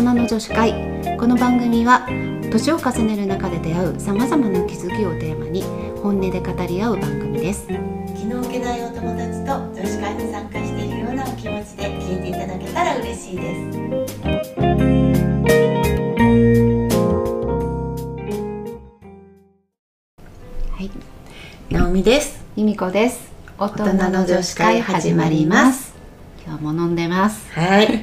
人の女子会。この番組は年を重ねる中で出会うさまざまな気づきをテーマに本音で語り合う番組です。気の置けないお友達と女子会に参加しているようなお気持ちで聞いていただけたら嬉しいです。はい。直美です。由美子です。大人の女子会始まります。今日も飲んでます。はい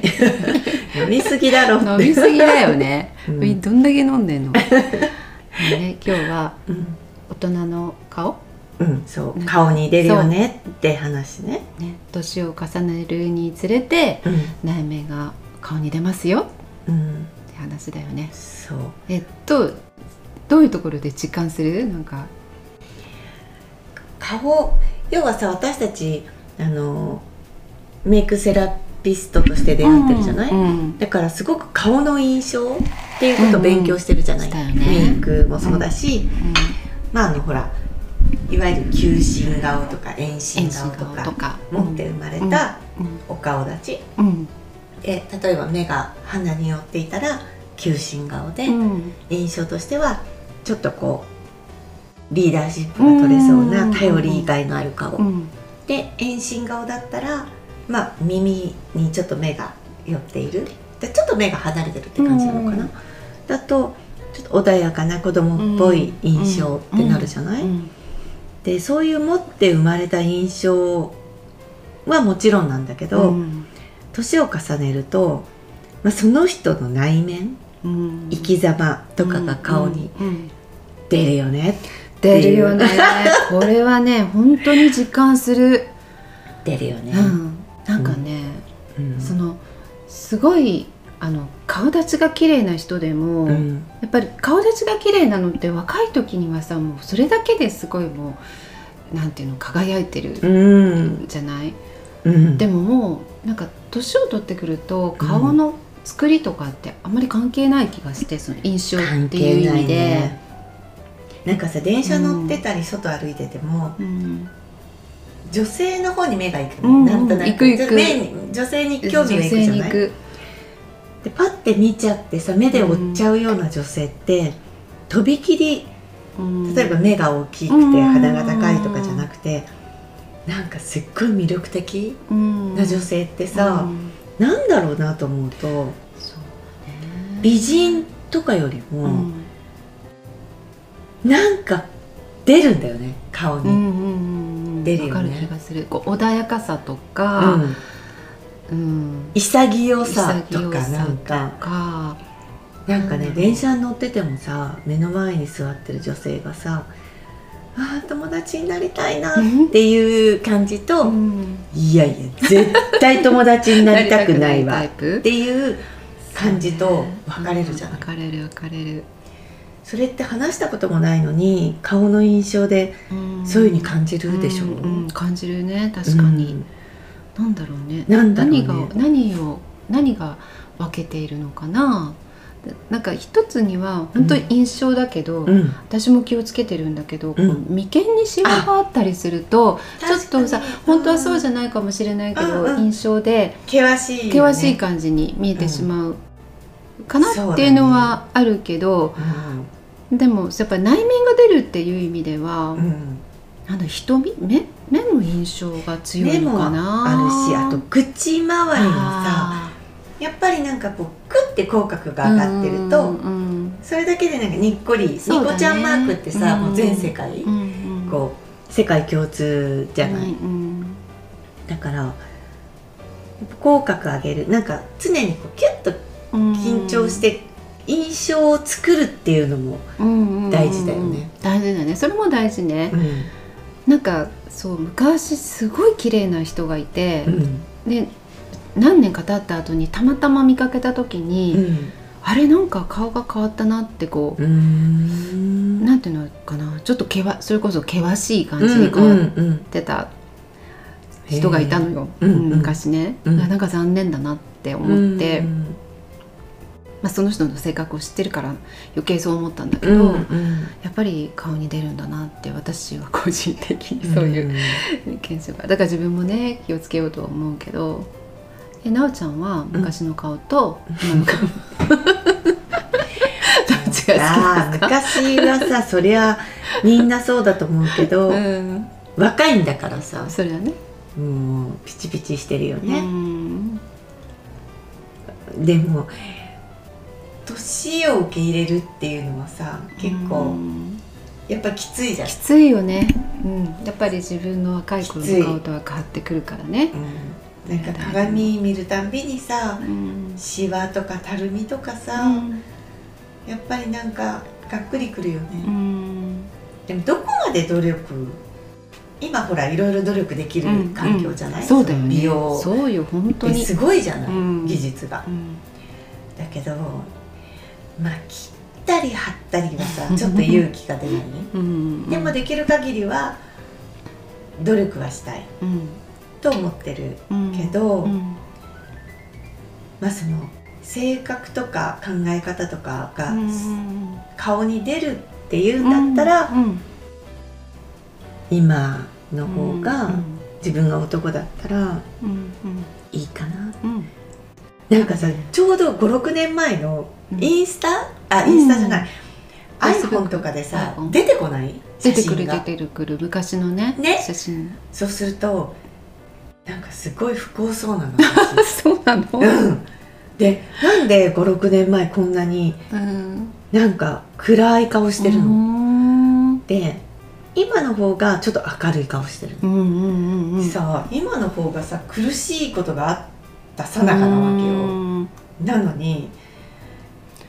飲みすぎだろ飲みすぎだよね、うん。みどんだけ飲んでんの？ね、今日はうん、大人の顔？うん、そうね。顔に出るよねって話ね。ね年を重ねるにつれてうん、内面が顔に出ますようん、って話だよね。そう。えっとどういうところで実感する？なんか。顔要はさ私たちあのメイクセラピストとして出会ってるじゃない、うんうん。だからすごく顔の印象っていうことを勉強してるじゃない、うんうんメイクもそうだし、まああのほらいわゆる球心顔とか遠心顔とか持って生まれたお顔立ち、うん。うんで例えば目が鼻に寄っていたら球心顔で、うん。印象としてはちょっとこうリーダーシップが取れそうな頼りがいのある顔、うん。で遠心顔だったらまあ耳にちょっと目が寄っている。でちょっと目が離れてるって感じなのかな、うん。だとちょっと穏やかな子供っぽい印象ってなるじゃない、うんでそういう持って生まれた印象はもちろんなんだけど、うん。年を重ねると、まあ、その人の内面うん。生き様とかが顔に出るよね、出るよね。これはね本当に実感する、出るよね、うん、なんかね、うん。そのすごいあの顔立ちが綺麗な人でも、うん。やっぱり顔立ちが綺麗なのって若い時にはさもうそれだけですごいもうなんていうの輝いてるうん。じゃない、うん。でももうなんか年を取ってくると顔の作りとかってあんまり関係ない気がしてその印象関っていう意係ない味で、ね。なんかさ電車乗ってたり外歩いてても、うん女性の方に目が行くの、うんなんとなく。女性に興味がいくじゃない？でパッて見ちゃってさ目で追っちゃうような女性って、とびきりうん。例えば目が大きくうん。て肌が高いとかじゃなくて、なんかすっごい魅力的うん。な女性ってさ、うん。なんだろうなと思うとね。美人とかよりも、うん。なんか出るんだよね顔に。うんうんうん出るよね。気がする。こう穏やかさとか、うん。うん。潔さとかなんか。なんかね、うん。電車に乗っててもさ目の前に座ってる女性がさあー友達になりたいなっていう感じと、うん。いやいや絶対友達になりたくないわ っプ。ていう感じと分かれるじゃない、分かれる分かれる、それって話したこともないのに顔の印象でうん。そういうふうに感じるでしょ、う？んうん感じるね。確かに、うん。なんだろうね。なんだろうね。何が何を何が分けているのかな？でなんか一つには本当に印象だけど、うん。私も気をつけてるんだけど、こううん眉間にシワがあったりするとちょっとさ本当はそうじゃないかもしれないけど、うんうん印象で険しいよね。険しい感じに見えてしまうかなっていうのはあるけど、でもやっぱり内面が出るっていう意味では、うん。うんなんだ瞳？目？目の印象が強いの目もかなあるしあと口周りもさあやっぱりなんかこうクッて口角がー上がってると、うんうんそれだけでなんかにっこり、ねニコちゃんマークってさ、うんもう全世界、うんうんこう世界共通じゃない、うんうんだから口角上げる。なんか常にこうキュッとうん緊張して印象を作るっていうのも、大事だよね。大事だね。それも大事ね、うん。なんかそう昔すごい綺麗な人がいてう、ん。で何年か経った後にたまたま見かけた時に、うん。あれなんか顔が変わったなってこう、うん。なんていうのかな。ちょっとけわそれこそ険しい感うんじに変わっうんうん。てた人がいたのよ、へー。うんうん。昔ね、うん。あなんか残念だなって思って、うんまあ、その人の性格を知ってるから余計そう思ったんだけど、うんうん。やっぱり顔に出るんだなって私は個人的にそういう検証が。だから自分もね気をつけようとは思うけどえなおちゃんは昔の顔と今の顔、あー昔はさそりゃみんなそうだと思うけど、うん。若いんだからさ。それはね。もうピチピチしてるようね、ん。でも年を受け入れるっていうのはさ結う構ん。やっぱきついじゃん。き、ついよね、うん、やっぱり自分の若い頃の顔とは変わってくるからね、うん、なんか鏡見るたんびにさうん。シワとかたるみとかさ、うん。やっぱりなんかがっくりくるよね、うん。でもどこまで努力今ほらいろいろ努力できる環境じゃない、そうだよね。美容。そうよ本当に。すごいじゃない、うん。技術が。うん。だけどまあ 切ったり貼ったりはさちょっと勇気が出ない。うん。でもできる限りは努力はしたい。うん。と思ってるうんけど、うん。まあその性格とか考え方とかがうん。顔に出るっていうんだったら、うん。今の方がうん。自分が男だったらうん。いいかな。うん。なんかさちょうど56年前のうんインスタ、あうんインスタじゃない、iPhone とかでさ出てこない？出てくる写真が。出てくる。昔のねね。写真。そうするとなんかすごい不幸そうなの。そうなの？うん。でなんで56年前こんなにうん。なんか暗い顔してるの、ので今の方がちょっと明るい顔してるの、うんうんうんうん。さあ今の方がさ苦しいことがあったさなかなわけよ、うん。なのに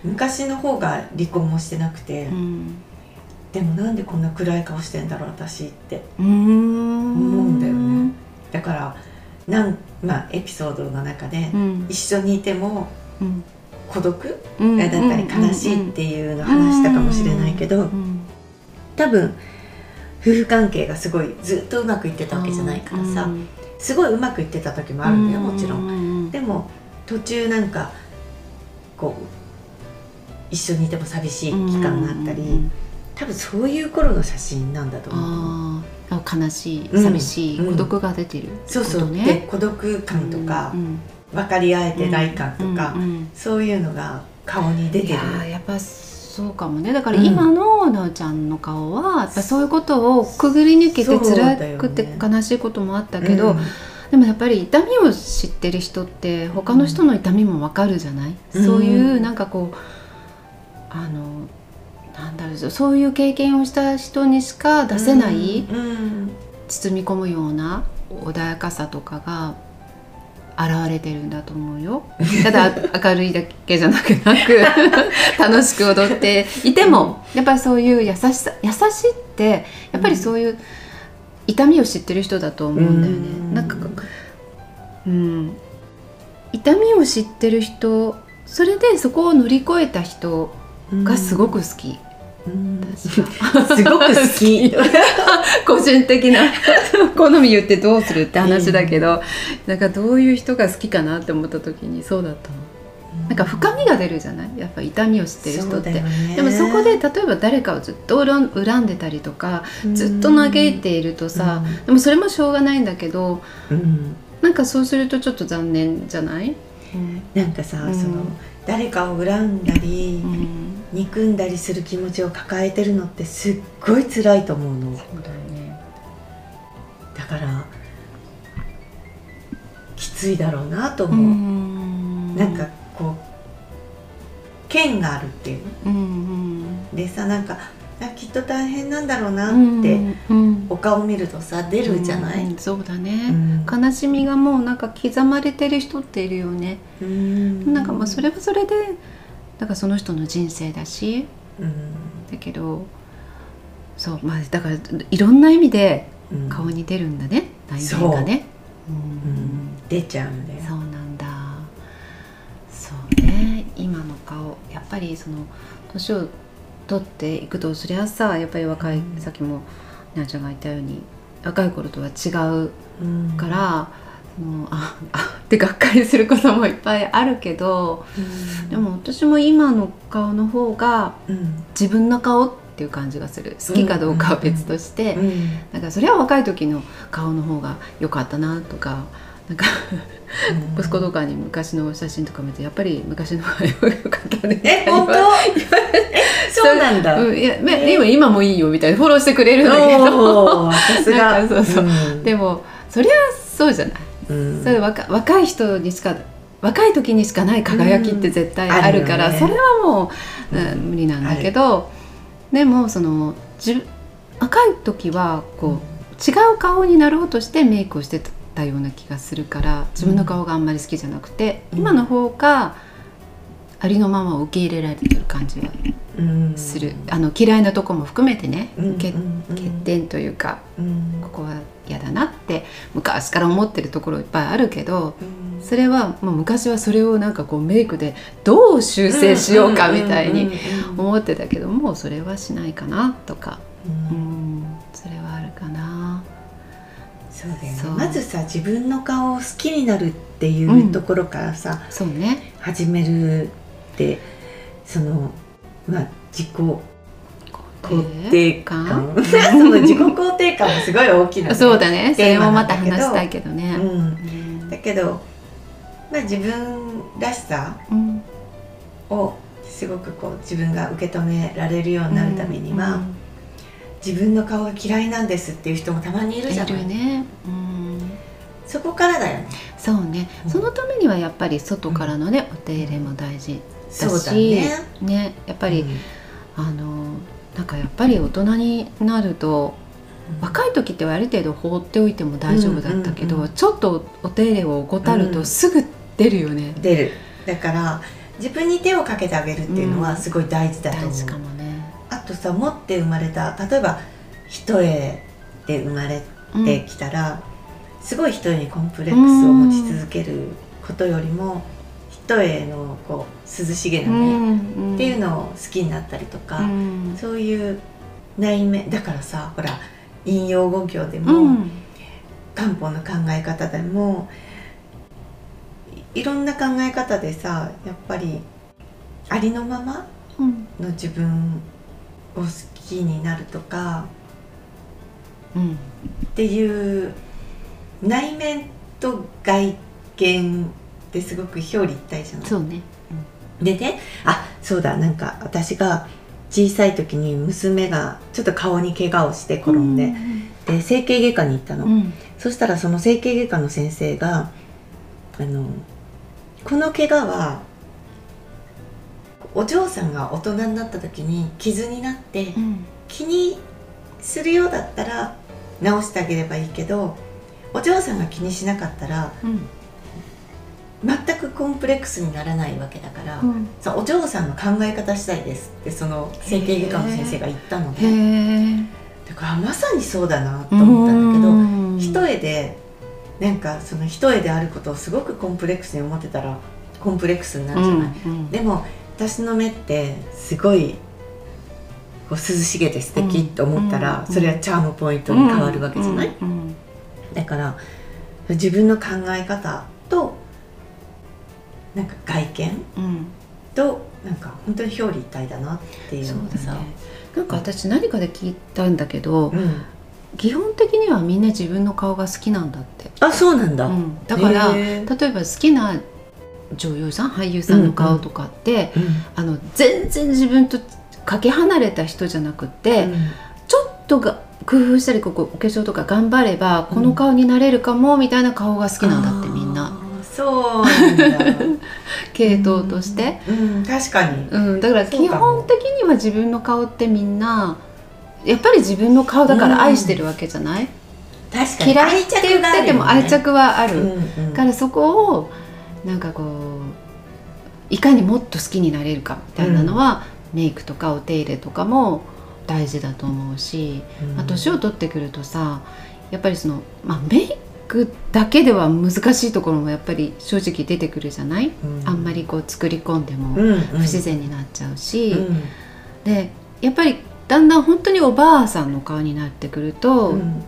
昔の方が離婚もしてなくて、うん。でもなんでこんな暗い顔してんだろう私って。うん。思うんだよね。だからなんまあエピソードの中で、うん。一緒にいてもうん。孤独？うん。だったり悲しいっていうのを話したかもしれないけど、うん。多分夫婦関係がすごいずっとうまくいってたわけじゃないからさ、うん。すごいうまくいってた時もあるんだよもちろん。ん。でも途中なんかこう一緒にいても寂しい期間があったり、うん多分そういう頃の写真なんだと思う。悲しいうん寂しい、うん孤独が出てるそうそう、で孤独感とか、うん分かり合えてない感とか、うんうんそういうのが顔に出いてる。やっぱそうかもね。だからうん。今のなおちゃんの顔はやっぱそういうことをくぐり抜けて辛くて悲しいこともあったけど、うん。でもやっぱり痛みを知ってる人って他の人の痛みもわかるじゃない、うん。そういうなんかこうあのなんだろうそういう経験をした人にしか出せない、うん包み込むような穏やかさとかが現れてるんだと思うよ。ただ明るいだけじゃなくなく 楽しく踊っていてもやっぱりそういう優しさ優しいってやっぱりそういう痛みを知ってる人だと思うんだよね、うん。なんかうん痛みを知ってる人それでそこを乗り越えた人がすごく好き、すごく好き。個人的な。好み言ってどうするって話だけど、なんかどういう人が好きかなって思った時にそうだったの。なんか深みが出るじゃない？やっぱ痛みを知ってる人って、ね。でもそこで例えば誰かをずっと恨んでたりとかずっと嘆いているとさ、でもそれもしょうがないんだけどうん。なんかそうするとちょっと残念じゃない、なんかさ、うん。その誰かを恨んだり、うん憎んだりする気持ちを抱えてるのってすっごい辛いと思うの。そうだよねだからきついだろうなとう思う、ん。なんかこう剣があるっていう。うんでさなんかあきっと大変なんだろうなうんって、うん。お顔見るとさ出るじゃない、うんそうだうね、ん。悲しみがもうなんか刻まれてる人っているよね、うん。なんかまあそれはそれでなんかその人の人生だしうん。だけどそうまあだからいろんな意味でうん。顔に出るんだね、内面がね。う。うん。ん出ちゃうんだよ。そうなんだ。そうね。今の顔やっぱりその年を取っていくとそりゃさやっぱり若い、うん。さっきもなあちゃんが言ったように若い頃とは違ううん。から、もうああってがっかりすることもいっぱいあるけどうん。でも私も今の顔の方がうん。自分の顔っていう感じがする。好きかどうかは別として、うんだからそれは若い時の顔の方が良かったなとかなんかうん。息子とかに昔の写真とか見てやっぱり昔の方が良かったね。え本当？えそうなんだ、うん、いや、まえ。今今もいいよみたいな。フォローしてくれるんだけど。そうそうん。でもそりゃそうじゃない、うん。それ若若い人にしか若い時にしかない輝きって絶対あるから、ねそれはもう、うん。無理なんだけどでもその自若い時はこう、違う顔になろうとしてメイクをしてたような気がするから自分の顔があんまり好きじゃなくて、うん。今の方がありのままを受け入れられてる感じはうん。する、あの嫌いなとこも含めてね、うん。欠点というかうん。ここは嫌だなって昔から思ってるところいっぱいあるけどうん。それはもう昔はそれをなんかこうメイクでどう修正しようかみたいに思ってたけどもうそれはしないかなとか。うん。うん。それはあるかな。そうだよね。まずさ自分の顔を好きになるっていうところからさ、そうね。始めるってそのまあ自己肯定感？肯その自己肯定感もすごい大きなねそうだね それもまた話したいけど。ね。うん、うん。だけど、まあ、自分らしさうん。をすごくこう自分が受け止められるようになるためには、うん。自分の顔が嫌いなんですっていう人もたまにいるじゃいない。るね。うん。そこからだよね。そうね、うん。そのためにはやっぱり外からのね、お手入れも大事だそうだし、ね。ねやっぱり、あのなんかやっぱり大人になるとうん。若い時ってある程度放っておいても大丈夫だったけど、うんうんうん。ちょっとお手入れを怠るうん。とすぐ出るよね、出る。だから自分に手をかけてあげるっていうのはすごい大事だと思う、大事かもね。あとさ持って生まれた例えば一重で生まれうんてきたら、すごい一重にコンプレックスを持ち続けることよりも一重のこう涼しげな目っていうのを好きになったりとか、うん。そういう内面だからさほら引用語教でうも、ん。漢方の考え方でもいいろんな考え方でさやっぱりありのままうん。の自分を好きになるとかうん。っていう内面と外見ってすごく表裏一体じゃない。そうね。でねあそうだなんか私が小さい時に娘がちょっと顔に怪我をして転んで、で整形外科に行ったの、うん。そしたらその整形外科の先生があのこの怪我はお嬢さんが大人になった時に傷になってうん。気にするようだったら治してあげればいいけどお嬢さんが気にしなかったらうん全くコンプレックスにならないわけだから、うん。さお嬢さんの考え方次第ですってその整形外科の先生が言ったのへでえ。だからまさにそうだなと思ったんだけど、うん。一重でなんかその一重であることをすごくコンプレックスに思ってたらコンプレックスになるじゃない、うんでも私の目ってすごいこう涼しげで素敵と思ったら、うん。それはチャームポイントに変わるわけじゃない、うん。うん。だから自分の考え方となんか外見うん。となんか本当に表裏一体だなっていうのがさだねなんか私何かで聞いたんだけど、うん、基本的にはみんな自分の顔が好きなんだって、あそうなんだ、うん。だから例えば好きな女優さん俳優さんの顔とかって、うん。あの全然自分とかけ離れた人じゃなくて、ちょっとが工夫したりここお化粧とか頑張ればこの顔になれるかもみたいな顔が好きなんだってみんそうなんだ。系統として、うん確かに。うん、だから基本的には自分の顔ってみんなやっぱり自分の顔だから愛してるわけじゃない、確かに。嫌いって言ってても愛着はある、うんうん。からそこをなんかこういかにもっと好きになれるかみたいなのは、メイクとかお手入れとかも大事だと思うし、うん。まあ、年を取ってくるとさやっぱりその、まあ、メイクだけでは難しいところもやっぱり正直出てくるじゃない、うん。あんまりこう作り込んでもうんうん。不自然になっちゃうし、うん。でやっぱりだんだん本当におばあさんの顔になってくると、うん。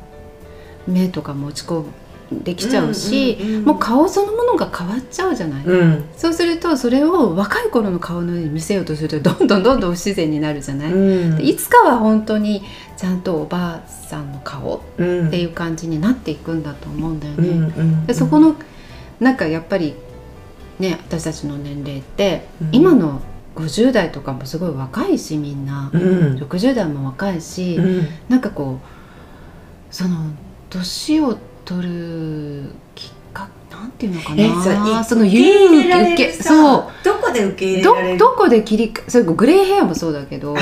目とかも落ち込んできちゃうし、うんうんうん。もう顔そのものが変わっちゃうじゃない、うん。そうするとそれを若い頃の顔のように見せようとするとどんどんどんどん不自然になるじゃない、いつかは本当にちゃんとおばあさんの顔うん。っていう感じになっていくんだと思うんだようんね。うん。でそこのなんかやっぱりね私たちの年齢って、うん。今の50代とかもすごい若いしみんな、うん。60代も若いし、うん。なんかこうその年を取るきっかけなんていうのかえなその受け入れられ受けそう。どこで受け入れどられる？どこで切りかそれグレーヘアもそうだけど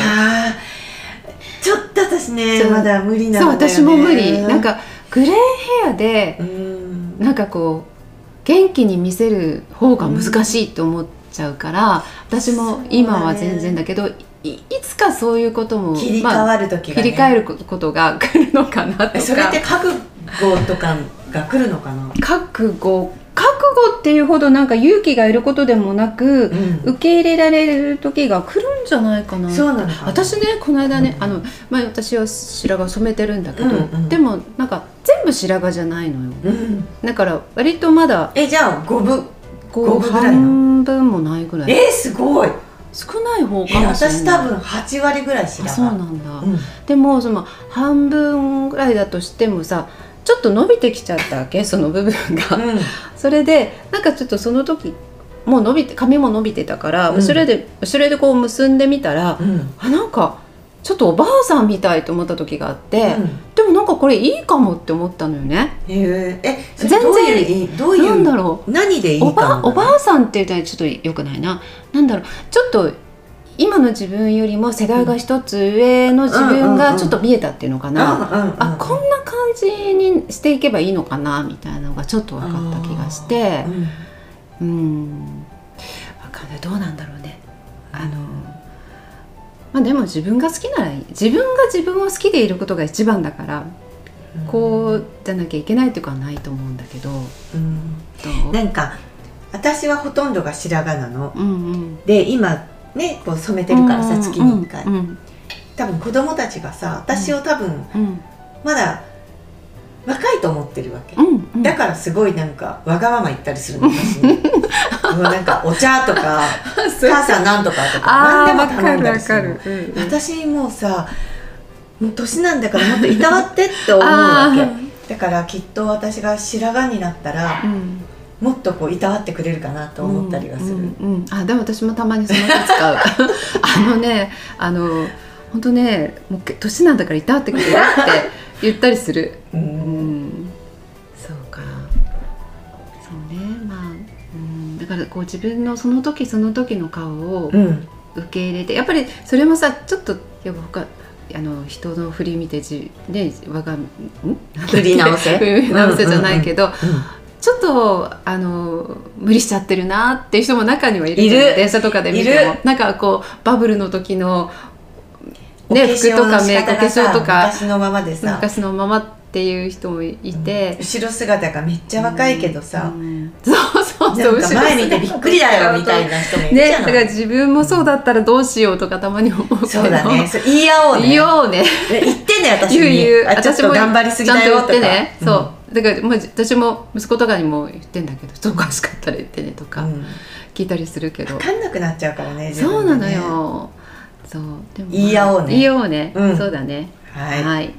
ちょっと私ねそうまだ無理なそうんだよね。私も無理。なんかグレーヘアでうん。なんかこう元気に見せる方が難しいと思っちゃうから、私も今は全然だけどいいつかそういうことも切り替まあわる時が、ね。切り替えることが来るのかなとか。えそれって覚悟とかが来るのかな？覚悟覚悟っていうほどなんか勇気がいることでもなく、うん。受け入れられる時が来るんじゃないかなそうなのか。な私ねこの間ね、うん。あの、まあ、私は白髪を染めてるんだけど、うんうん。でもなんか全部白髪じゃないのよ。うん。だから割とまだえじゃあ五分。五分半分もないぐらい。えー、すごい。少ない方えかもしれない。私多分8割ぐらい知あらそうなんだ、うん。でもその半分ぐらいだとしてもさちょっと伸びてきちゃったわけ？その部分が、うんそれでなんかちょっとその時もう伸びて髪も伸びてたから、うん。後ろで後ろでこう結んでみたら、うん。あなんかちょっとおばあさんみたいと思った時があって、うん。でもなんかこれいいかもって思ったのよね。えー、え全然。どういうなんだろ何でいいかおばもおばあさんって言ったらちょっとよくないな。なんだろう。ちょっと今の自分よりも世代が一つ上の自分がちょっと見えたっていうのかな。あこんな感じにしていけばいいのかなみたいなのがちょっと分かった気がして。うん。うん。分かんない。どうなんだろうね。あのまあでも自分が好きならいい。自分が自分を好きでいることが一番だからこうじゃなきゃいけないというかはないと思うんだけど。うん。なんか私はほとんどが白髪なの。うんうん。で今ねこう染めてるからさ月に1回、うん。うん。多分子供たちがさ私を多分うん。まだ若いと思ってるわけ、うんうん。だからすごいなんかわがまま言ったりするの私に もうなんかお茶とか母さんなんとかとかあ何でもあ分かる頼んだりす分かるうんうん。私もうさもう年なんだからもっといたわってって思うわあけだからきっと私が白髪になったらうんもっとこういたわってくれるかなと思ったりはする、うんうんうん。あでも私もたまにその手使う。あのねあの本当ねもう年なんだからいたわってくれるって言ったりする。ううん。んそうか。そうねまあ、うん、だからこう自分のその時その時の顔をうん。受け入れてやっぱりそれもさちょっとやっぱ他あの人の振り見てじね我がん？振り直せ？振り直せじゃないけど、うんちょっとあの無理しちゃってるなっていう人も中にはいるいる。電車とかで見ていもなんかこうバブルの時のね服とかメイクお化粧とか昔のままでさ。昔のままっていう人もいて、後ろ姿がめっちゃ若いけどさ、うん。そうそうなそうんか前見てびっくりだよみたいな人もいるじねだから自分もそうだったらどうしようとかたまに思うけど。そうだね。言い合おうね。言おうね。ね言ってね私に。言う言う。あちょっと頑張りすぎだよとか。言ってね、うん。そうだから、まあ、私も息子とかにも言ってんだけどおかしかったら言ってねとかうん。聞いたりするけど、分かんなくなっちゃうからね自そうなのよ。そうでも、言い合おうね。言い合おうね、うん。そうだね。はい、はい。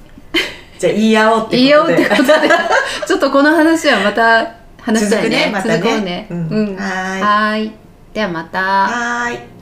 じゃあ言い合おうって言い合おうことでってことで。ちょっとこの話はまた話したいね。ねまたね。続こうね。うん。うん。はーい。ではまた。はーい